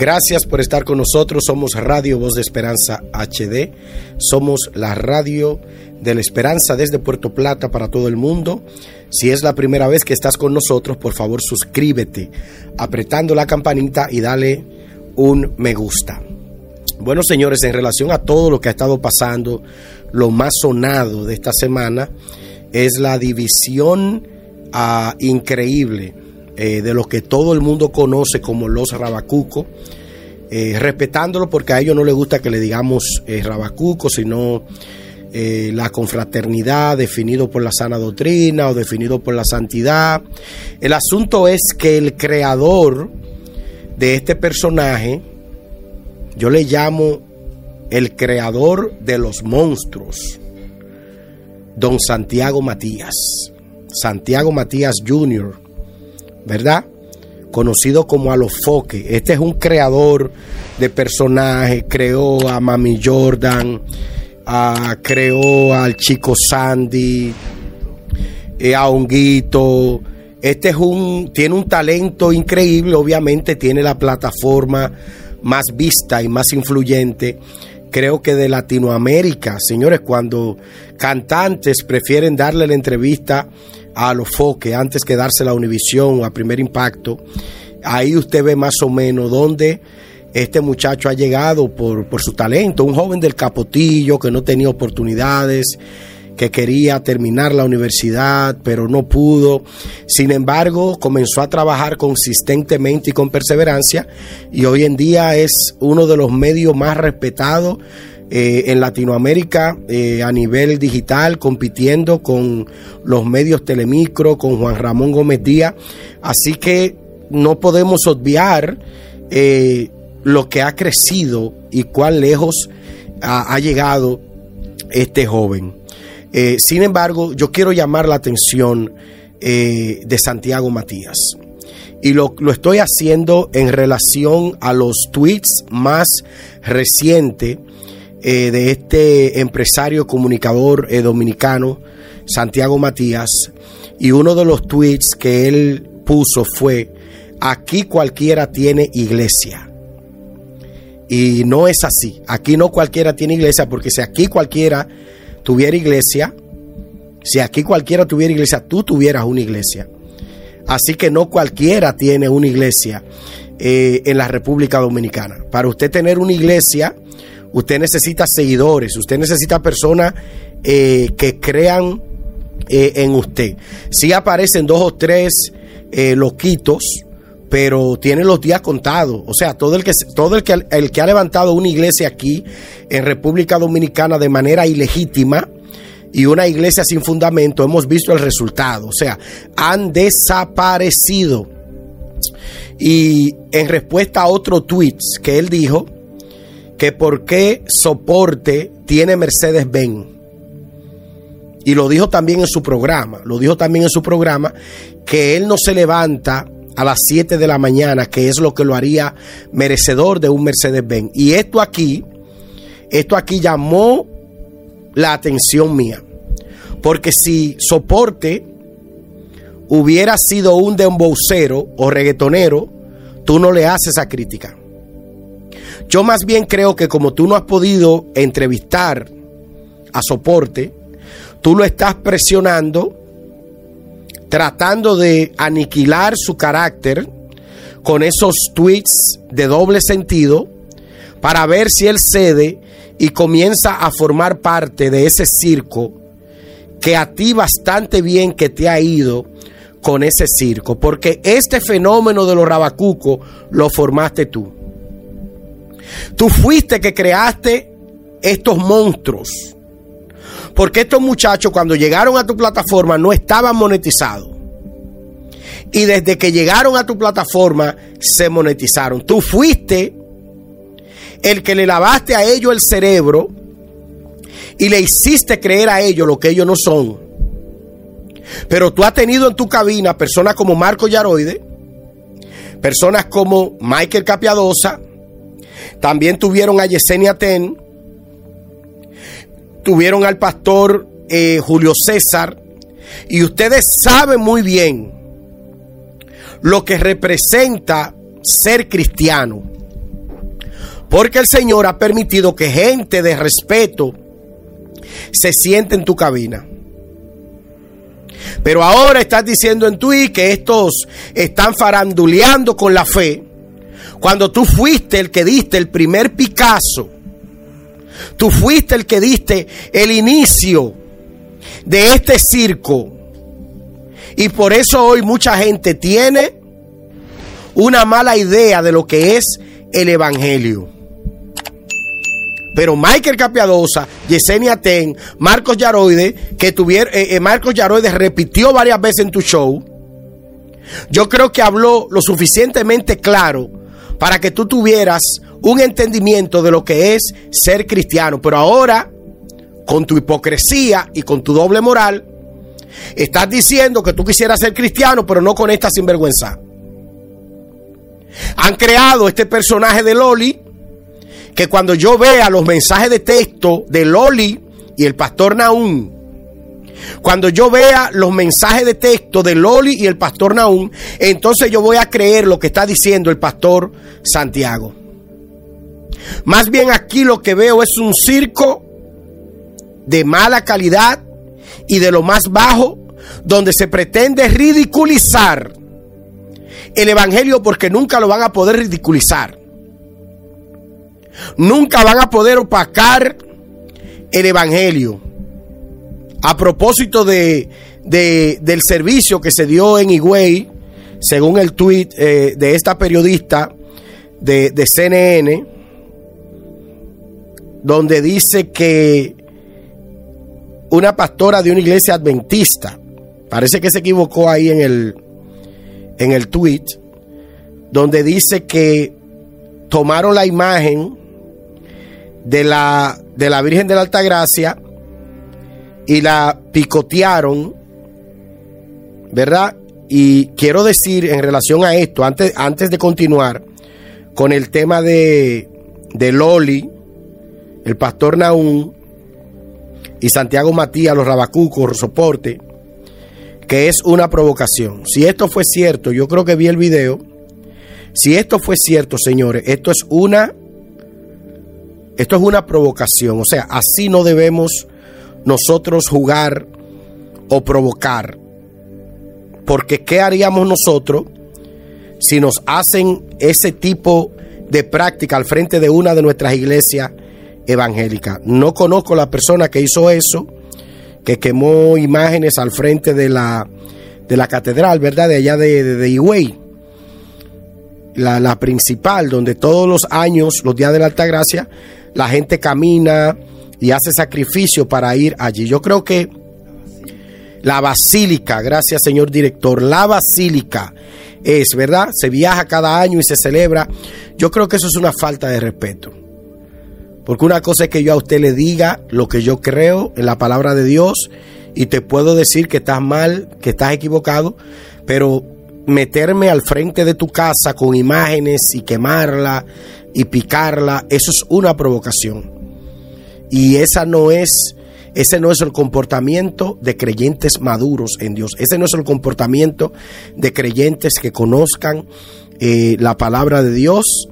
Gracias por estar con nosotros. Somos Radio Voz de Esperanza HD. Somos la radio de la esperanza desde Puerto Plata para todo el mundo. Si es la primera vez que estás con nosotros, por favor suscríbete apretando la campanita y dale un me gusta. Bueno, señores, en relación a todo lo que ha estado pasando, lo más sonado de esta semana es la división ah, increíble eh, de lo que todo el mundo conoce como los rabacuco, eh, respetándolo porque a ellos no les gusta que le digamos eh, rabacuco, sino la confraternidad definido por la sana doctrina o definido por la santidad. El asunto es que el creador de este personaje, yo le llamo el creador de los monstruos, don Santiago Matías, Santiago Matías Jr., ¿verdad? Conocido como Alofoque. Este es un creador de personajes, creó a Mami Jordan, creó al chico Sandy, eh, a Honguito. Este es un, tiene un talento increíble, obviamente tiene la plataforma más vista y más influyente creo que de Latinoamérica. Señores, cuando cantantes prefieren darle la entrevista a los foques antes que dársela a Univisión a Primer Impacto, ahí usted ve más o menos dónde este muchacho ha llegado por, por su talento. Un joven del Capotillo que no tenía oportunidades que quería terminar la universidad, pero no pudo. Sin embargo, comenzó a trabajar consistentemente y con perseverancia y hoy en día es uno de los medios más respetados eh, en Latinoamérica eh, a nivel digital, compitiendo con los medios Telemicro, con Juan Ramón Gómez Díaz. Así que no podemos obviar eh, lo que ha crecido y cuán lejos ha llegado este joven. Sin embargo, yo quiero llamar la atención de Santiago Matías. Y lo, estoy haciendo en relación a los tweets más recientes eh, de este empresario comunicador dominicano, Santiago Matías. Y uno de los tweets que él puso fue, aquí cualquiera tiene iglesia. Y no es así. Aquí no cualquiera tiene iglesia, porque si aquí cualquiera tuviera iglesia, si aquí cualquiera tuviera iglesia, tú tuvieras una iglesia. Así que no cualquiera tiene una iglesia eh, en la República Dominicana. Para usted tener una iglesia, usted necesita seguidores, usted necesita personas eh, que crean eh, en usted. Si aparecen dos o tres loquitos, pero tiene los días contados. O sea, todo el que todo el que el que ha levantado una iglesia aquí en República Dominicana de manera ilegítima y una iglesia sin fundamento, hemos visto el resultado. O sea, han desaparecido. Y en respuesta a otro tweet que él dijo que por qué soporte tiene Mercedes-Benz. Y lo dijo también en su programa, lo dijo también en su programa que él no se levanta a las 7 de la mañana, que es lo que lo haría merecedor de un Mercedes-Benz. Y esto aquí, esto aquí llamó la atención mía. Porque si soporte hubiera sido un dembocero o reggaetonero, tú no le haces esa crítica. Yo más bien creo que como tú no has podido entrevistar a soporte, tú lo estás presionando tratando de aniquilar su carácter con esos tweets de doble sentido para ver si él cede y comienza a formar parte de ese circo que a ti bastante bien que te ha ido con ese circo, porque este fenómeno de los rabacucos lo formaste tú. Tú fuiste que creaste estos monstruos porque estos muchachos cuando llegaron a tu plataforma no estaban monetizados. Y desde que llegaron a tu plataforma se monetizaron. Tú fuiste el que le lavaste a ellos el cerebro y le hiciste creer a ellos lo que ellos no son. Pero tú has tenido en tu cabina personas como Marco Yaroide, personas como Michael Capiadosa, también tuvieron a Yesenia Ten, tuvieron al pastor eh, Julio César, y ustedes saben muy bien lo que representa ser cristiano. Porque el Señor ha permitido que gente de respeto se siente en tu cabina. Pero ahora estás diciendo en Twitter que estos están faranduleando con la fe. Cuando tú fuiste el que diste el primer Picasso, tú fuiste el que diste el inicio de este circo. Y por eso hoy mucha gente tiene una mala idea de lo que es el Evangelio. Pero Michael Capiadosa, Yesenia Ten, Marcos Yaroide, que tuvieron, eh, eh, Marcos Yaroide repitió varias veces en tu show. Yo creo que habló lo suficientemente claro para que tú tuvieras un entendimiento de lo que es ser cristiano. Pero ahora, con tu hipocresía y con tu doble moral, estás diciendo que tú quisieras ser cristiano, pero no con esta sinvergüenza. Han creado este personaje de Loli que cuando yo vea los mensajes de texto de Loli y el pastor Naún, cuando yo vea los mensajes de texto de Loli y el pastor Naún, entonces yo voy a creer lo que está diciendo el pastor Santiago. Más bien aquí lo que veo es un circo de mala calidad y de lo más bajo, donde se pretende ridiculizar el Evangelio porque nunca lo van a poder ridiculizar. Nunca van a poder opacar el Evangelio. A propósito de, del servicio que se dio en Higüey, según el tweet eh, de esta periodista de, de CNN, donde dice que una pastora de una iglesia adventista, parece que se equivocó ahí en el, en el tweet, donde dice que tomaron la imagen de la, de la Virgen de la Altagracia y la picotearon, ¿verdad? Y quiero decir en relación a esto, antes, antes de continuar con el tema de, de Loli, el pastor Naún y Santiago Matías, los rabacucos, soporte, que es una provocación. Si esto fue cierto, yo creo que vi el video. Si esto fue cierto, señores, esto es una esto es una provocación, o sea, así no debemos nosotros jugar o provocar. Porque ¿qué haríamos nosotros si nos hacen ese tipo de práctica al frente de una de nuestras iglesias evangélicas? No conozco la persona que hizo eso, que quemó imágenes al frente de la, de la catedral, ¿verdad? De allá de, de. La, la principal, donde todos los años, los días de la Alta Gracia, la gente camina y hace sacrificio para ir allí. Yo creo que la basílica, gracias señor director, la basílica es, ¿verdad? Se viaja cada año y se celebra. Yo creo que eso es una falta de respeto. Porque una cosa es que yo a usted le diga lo que yo creo en la palabra de Dios y te puedo decir que estás mal, que estás equivocado, pero meterme al frente de tu casa con imágenes y quemarla y picarla, eso es una provocación. Y esa no es ese no es el comportamiento de creyentes maduros en Dios. Ese no es el comportamiento de creyentes que conozcan eh, la palabra de Dios.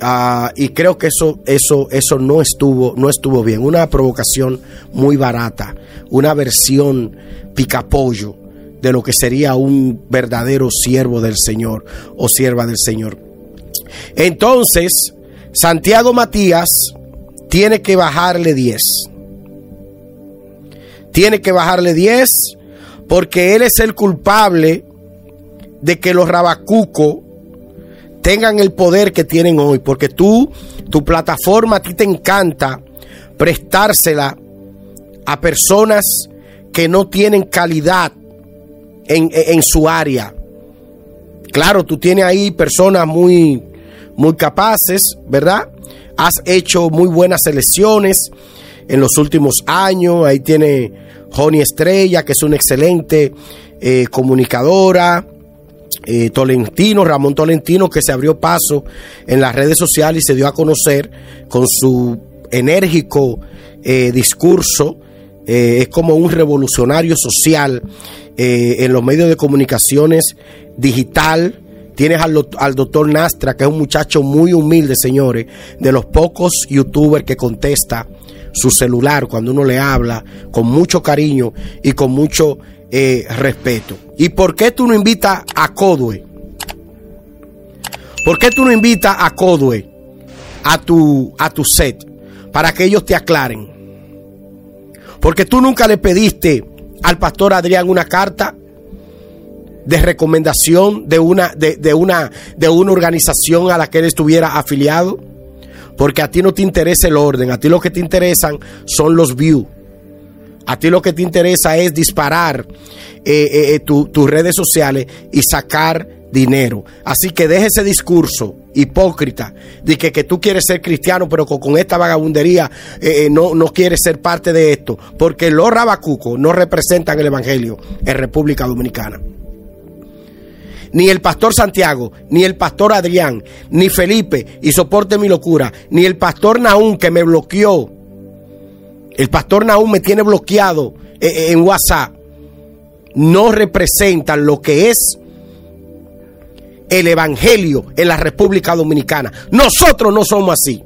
Ah, y creo que eso, eso, eso no estuvo, no estuvo bien. Una provocación muy barata, una versión picapollo de lo que sería un verdadero siervo del Señor o sierva del Señor. Entonces, Santiago Matías tiene que bajarle 10. Tiene que bajarle 10 porque él es el culpable de que los rabacucos tengan el poder que tienen hoy. Porque tú, tu plataforma, a ti te encanta prestársela a personas que no tienen calidad en, en su área. Claro, tú tienes ahí personas muy muy capaces, ¿verdad? Has hecho muy buenas selecciones en los últimos años. Ahí tiene Joni Estrella, que es una excelente eh, comunicadora. Eh, Tolentino, Ramón Tolentino, que se abrió paso en las redes sociales y se dio a conocer con su enérgico eh, discurso. es como un revolucionario social en los medios de comunicaciones digital Tienes al, al, doctor Nastra, que es un muchacho muy humilde, señores, de los pocos youtubers que contesta su celular cuando uno le habla con mucho cariño y con mucho eh, respeto. ¿Y por qué tú no invitas a Codue? ¿Por qué tú no invitas a Codue a tu, a tu set para que ellos te aclaren? Porque tú nunca le pediste al pastor Adrián una carta de recomendación de una, de, de, una, de una organización a la que él estuviera afiliado. Porque a ti no te interesa el orden, a ti lo que te interesan son los views. A ti lo que te interesa es disparar eh, eh, eh tus redes sociales y sacar dinero. Así que deje ese discurso hipócrita de que, que tú quieres ser cristiano, pero con, esta vagabundería eh, no, no quieres ser parte de esto, porque los rabacucos no representan el Evangelio en República Dominicana. Ni el pastor Santiago, ni el pastor Adrián, ni Felipe, y soporte mi locura, ni el pastor Naún que me bloqueó. El pastor Naún me tiene bloqueado eh, en WhatsApp. No representan lo que es el Evangelio en la República Dominicana. Nosotros no somos así.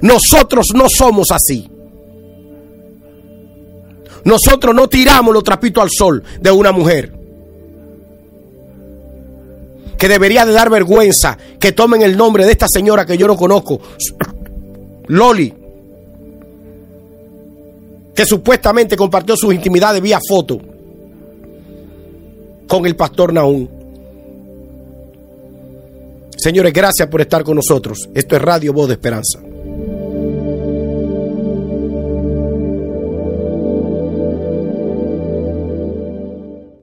Nosotros no somos así. Nosotros no tiramos los trapitos al sol de una mujer. Que debería de dar vergüenza que tomen el nombre de esta señora que yo no conozco. Loli. Que supuestamente compartió sus intimidades vía foto con el pastor Naún. Señores, gracias por estar con nosotros. Esto es Radio Voz de Esperanza.